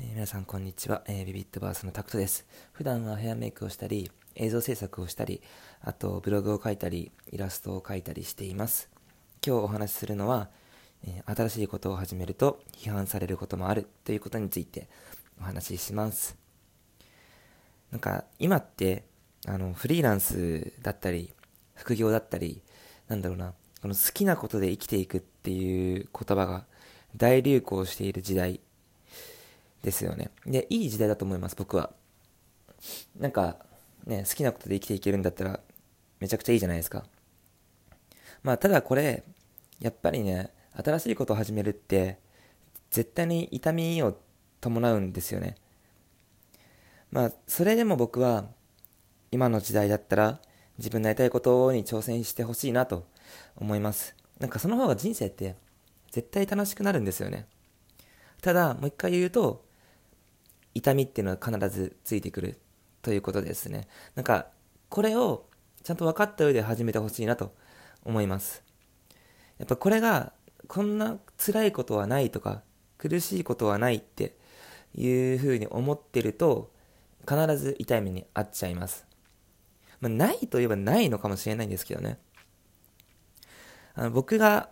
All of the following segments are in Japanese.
えー皆さんこんにちは、えービビットバースのタクトです。普段はヘアメイクをしたり映像制作をしたりあとブログを書いたりイラストを書いたりしています。今日お話しするのは、えー新しいことを始めると批判されることもあるということについてお話しします。なんか今ってあのフリーランスだったり副業だったりなんだろうなこの好きなことで生きていくっていう言葉が大流行している時代ですよね。で、いい時代だと思います、僕は。なんか、ね、好きなことで生きていけるんだったら、めちゃくちゃいいじゃないですか。まあ、ただこれ、やっぱりね、新しいことを始めるって、絶対に痛みを伴うんですよね。まあ、それでも僕は、今の時代だったら、自分のやりたいことに挑戦してほしいなと思います。なんかその方が人生って、絶対楽しくなるんですよね。ただ、もう一回言うと、痛みっていうのは必ずついてくるということですね。なんか、これをちゃんと分かった上で始めてほしいなと思います。やっぱこれが、こんな辛いことはないとか、苦しいことはないっていうふうに思ってると、必ず痛い目に遭っちゃいます。まあ、ないといえばないのかもしれないんですけどね。あの僕が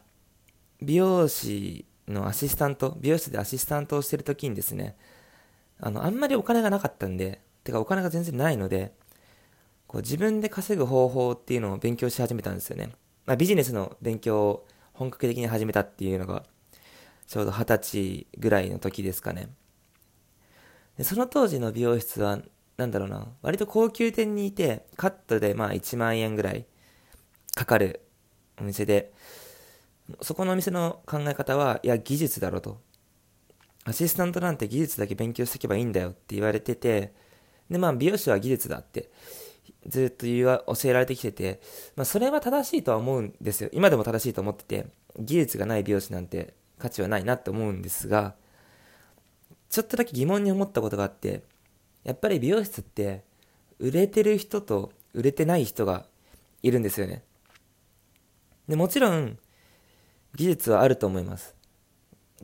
美容師のアシスタント、美容室でアシスタントをしてる時にですね、あの、あんまりお金がなかったんで、てかお金が全然ないので、こう自分で稼ぐ方法っていうのを勉強し始めたんですよね。まあ、ビジネスの勉強を本格的に始めたっていうのが、ちょうど二十歳ぐらいの時ですかね。でその当時の美容室は、なんだろうな、割と高級店にいて、カットでまあ1万円ぐらいかかるお店で、そこのお店の考え方は、いや、技術だろうと。アシスタントなんて技術だけ勉強していけばいいんだよって言われてて、で、まあ、美容師は技術だって、ずっと言わ教えられてきてて、まあ、それは正しいとは思うんですよ。今でも正しいと思ってて、技術がない美容師なんて価値はないなって思うんですが、ちょっとだけ疑問に思ったことがあって、やっぱり美容室って、売れてる人と売れてない人がいるんですよね。で、もちろん、技術はあると思います。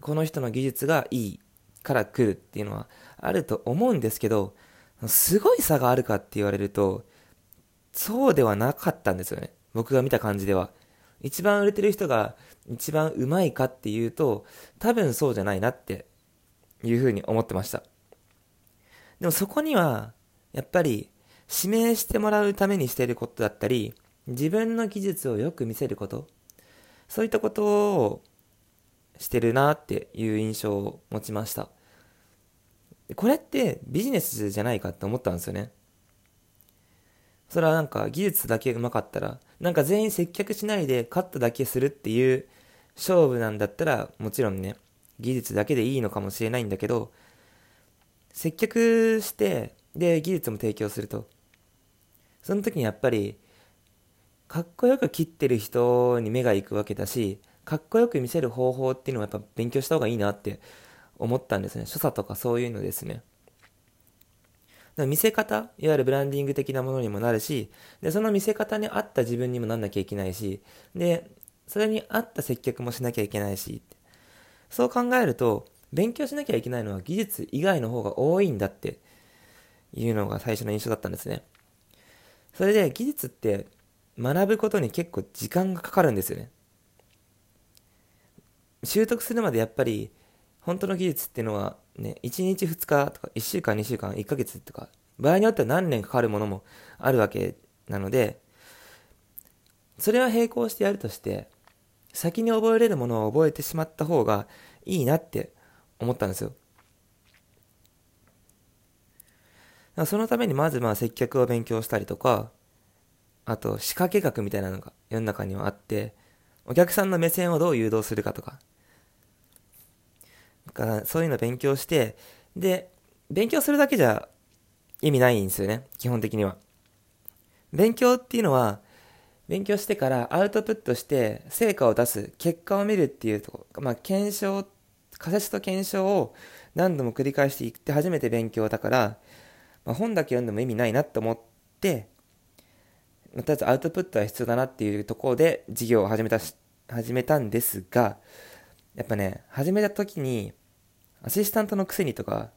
この人の技術がいいから来るっていうのはあると思うんですけど、すごい差があるかって言われると、そうではなかったんですよね。僕が見た感じでは。一番売れてる人が一番うまいかっていうと、多分そうじゃないなっていうふうに思ってました。でもそこには、やっぱり指名してもらうためにしていることだったり、自分の技術をよく見せること、そういったことをしてるなっていう印象を持ちました。これってビジネスじゃないかって思ったんですよね。それはなんか技術だけ上手かったら、なんか全員接客しないでカットだけするっていう勝負なんだったら、もちろんね、技術だけでいいのかもしれないんだけど、接客して、で、技術も提供すると。その時にやっぱり、かっこよく切ってる人に目が行くわけだし、かっこよく見せる方法っていうのはやっぱ勉強した方がいいなって思ったんですね。所作とかそういうのですね。だ見せ方、いわゆるブランディング的なものにもなるし、で、その見せ方に合った自分にもなんなきゃいけないし、で、それに合った接客もしなきゃいけないし、そう考えると、勉強しなきゃいけないのは技術以外の方が多いんだっていうのが最初の印象だったんですね。それで技術って学ぶことに結構時間がかかるんですよね。習得するまでやっぱり本当の技術っていうのはね、1日2日とか1週間2週間1ヶ月とか場合によっては何年かかるものもあるわけなのでそれは並行してやるとして先に覚えれるものを覚えてしまった方がいいなって思ったんですよ。そのためにまずまあ接客を勉強したりとか、あと仕掛け学みたいなのが世の中にはあって、お客さんの目線をどう誘導するかとか、だからそういうの勉強して、で、勉強するだけじゃ意味ないんですよね、基本的には。勉強っていうのは、勉強してからアウトプットして成果を出す、結果を見るっていうところ、まあ検証、仮説と検証を何度も繰り返していって初めて勉強だから、まあ、本だけ読んでも意味ないなと思って、とりあえずアウトプットは必要だなっていうところで事業を始めたし、始めたんですが、やっぱね、始めた時に、アシスタントのくせにとか、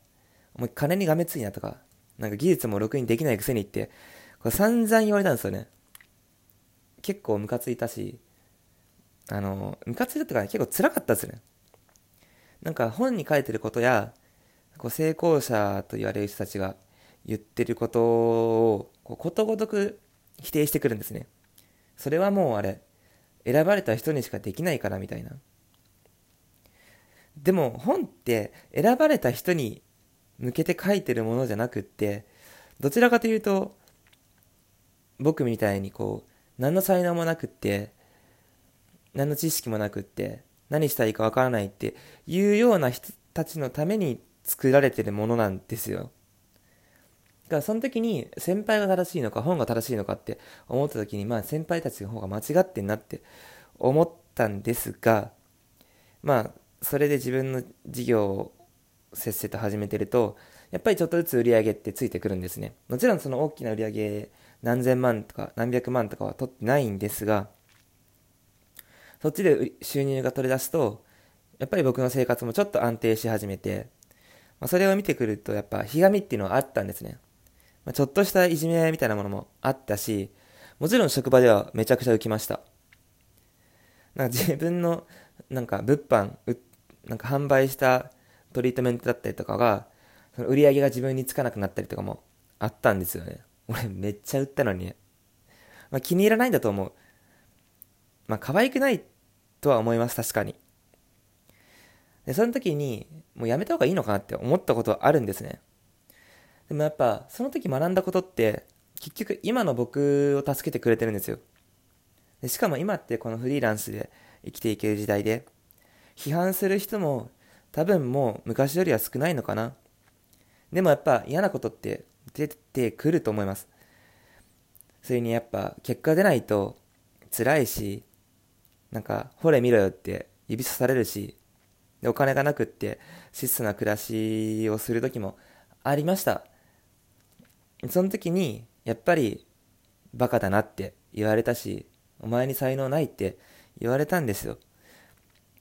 お前金にがめついなとか、なんか技術もろくにできないくせにって、これ散々言われたんですよね。結構ムカついたし、あの、ムカついたってか、ね、結構辛かったですね。なんか本に書いてることや、こう成功者と言われる人たちが言ってることをこうことごとく否定してくるんですね。それはもうあれ、選ばれた人にしかできないからみたいな。でも本って選ばれた人に向けて書いてるものじゃなくって、どちらかというと、僕みたいにこう、何の才能もなくって、何の知識もなくって、何したらいいかわからないっていうような人たちのために作られてるものなんですよ。だからその時に先輩が正しいのか本が正しいのかって思った時にまあ先輩たちの方が間違ってんなって思ったんですがまあそれで自分の事業をせっせと始めてるとやっぱりちょっとずつ売り上げってついてくるんですねもちろんその大きな売り上げ何千万とか何百万とかは取ってないんですがそっちで収入が取り出すとやっぱり僕の生活もちょっと安定し始めて、まあ、それを見てくるとやっぱひがみっていうのはあったんですねまあ、ちょっとしたいじめみたいなものもあったし、もちろん職場ではめちゃくちゃ浮きました。なんか自分のなんか物販売っ、なんか販売したトリートメントだったりとかが、その売り上げが自分につかなくなったりとかもあったんですよね。俺めっちゃ売ったのに、まあ、気に入らないんだと思う。まあ可愛くないとは思います、確かに。で、その時に、もうやめた方がいいのかなって思ったことはあるんですね。でもやっぱ、その時学んだことって、結局今の僕を助けてくれてるんですよ。でしかも今ってこのフリーランスで生きていける時代で、批判する人も多分もう昔よりは少ないのかな。でもやっぱ嫌なことって出てくると思います。それにやっぱ結果出ないと辛いし、なんか、ほれ見ろよって指さされるし、でお金がなくって質素な暮らしをする時もありました。その時に、やっぱり、バカだなって言われたし、お前に才能ないって言われたんですよ。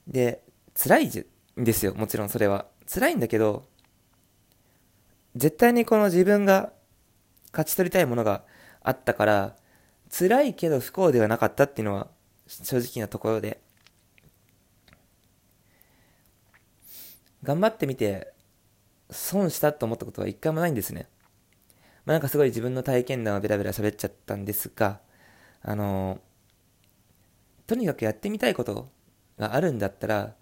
で、辛いんですよ、もちろんそれは。辛いんだけど、絶対にこの自分が勝ち取りたいものがあったから、辛いけど不幸ではなかったっていうのは正直なところで、頑張ってみて損したと思ったことは一回もないんですね。まあ、なんかすごい自分の体験談をベラベラ喋っちゃったんですが、あのとにかくやってみたいことがあるんだったら、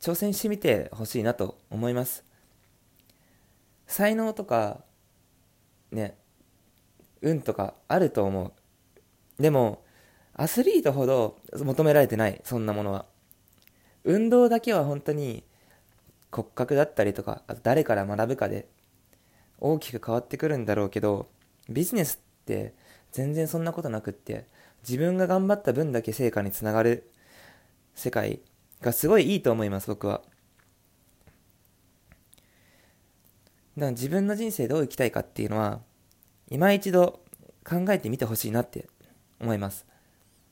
挑戦してみてほしいなと思います。才能とか、ね、運とかあると思う。でも、アスリートほど求められてない、そんなものは。運動だけは本当に骨格だったりとか、あと誰から学ぶかで大きく変わってくるんだろうけど、ビジネスって全然そんなことなくって、自分が頑張った分だけ成果につながる世界がすごいいいと思います、僕は。だから自分の人生どう生きたいかっていうのは、今一度考えてみてほしいなって思います。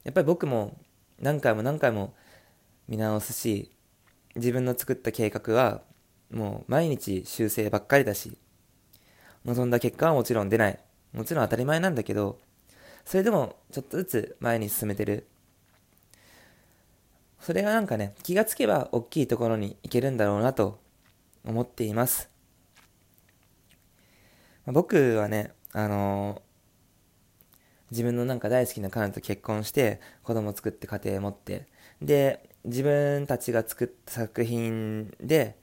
やっぱり僕も何回も何回も見直すし、自分の作った計画はもう毎日修正ばっかりだし、望んだ結果はもちろん出ない。もちろん当たり前なんだけど、それでもちょっとずつ前に進めてる。それがなんかね、気がつけば大きいところに行けるんだろうなと思っています。僕はね、あのー、自分のなんか大好きな彼女と結婚して子供作って家庭持ってで自分たちが作った作品で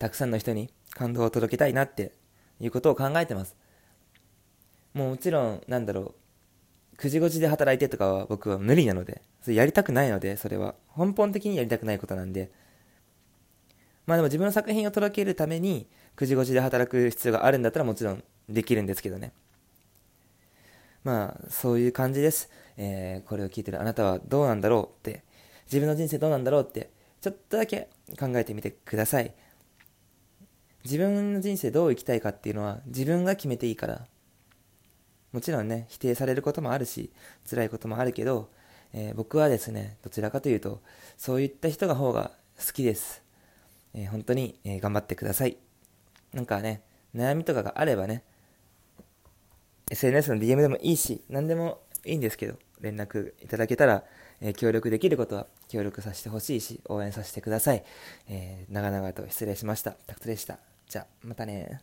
たくさんの人に感動を届けたいなっていうことを考えてます。もうもちろん、なんだろう、9時5時で働いてとかは僕は無理なので、それやりたくないので、それは。根本的にやりたくないことなんで。まあでも自分の作品を届けるために、9時5時で働く必要があるんだったらもちろんできるんですけどね。まあ、そういう感じです。えー、これを聞いてるあなたはどうなんだろうって、自分の人生どうなんだろうって、ちょっとだけ考えてみてください。自分の人生どう生きたいかっていうのは自分が決めていいから。もちろんね、否定されることもあるし、辛いこともあるけど、えー、僕はですね、どちらかというと、そういった人が方が好きです。えー、本当に、えー、頑張ってください。なんかね、悩みとかがあればね、SNS の DM でもいいし、何でもいいんですけど、連絡いただけたら、え、協力できることは協力させてほしいし、応援させてください。え、長々と失礼しました。タクトでした。じゃあ、またね